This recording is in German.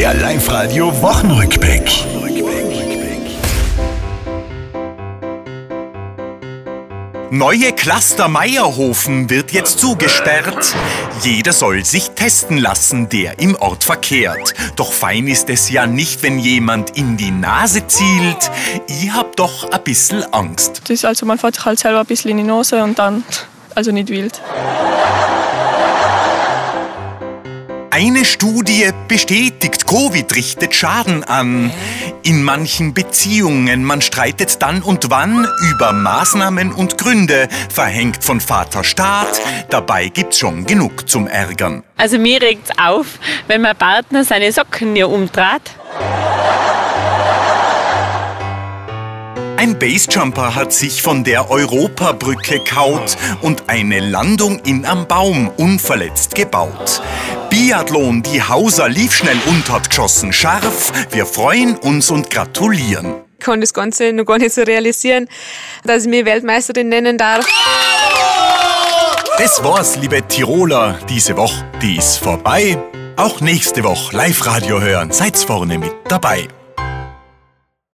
Der Live-Radio Wochenrückblick. Neue Cluster Meierhofen wird jetzt zugesperrt. Jeder soll sich testen lassen, der im Ort verkehrt. Doch fein ist es ja nicht, wenn jemand in die Nase zielt. Ich hab doch ein bisschen Angst. Das ist also, man fährt sich halt selber ein bisschen in die Nase und dann, also nicht wild. Eine Studie bestätigt, Covid richtet Schaden an. In manchen Beziehungen, man streitet dann und wann über Maßnahmen und Gründe, verhängt von Vater Staat. Dabei gibt's schon genug zum Ärgern. Also mir regt's auf, wenn mein Partner seine Socken mir umdreht. Ein Basejumper hat sich von der Europabrücke kaut und eine Landung in am Baum unverletzt gebaut. Biathlon, die Hauser lief schnell und hat geschossen scharf. Wir freuen uns und gratulieren. Ich kann das Ganze noch gar nicht so realisieren, dass ich mich Weltmeisterin nennen darf. Das war's, liebe Tiroler. Diese Woche, die ist vorbei. Auch nächste Woche Live-Radio hören. Seid's vorne mit dabei.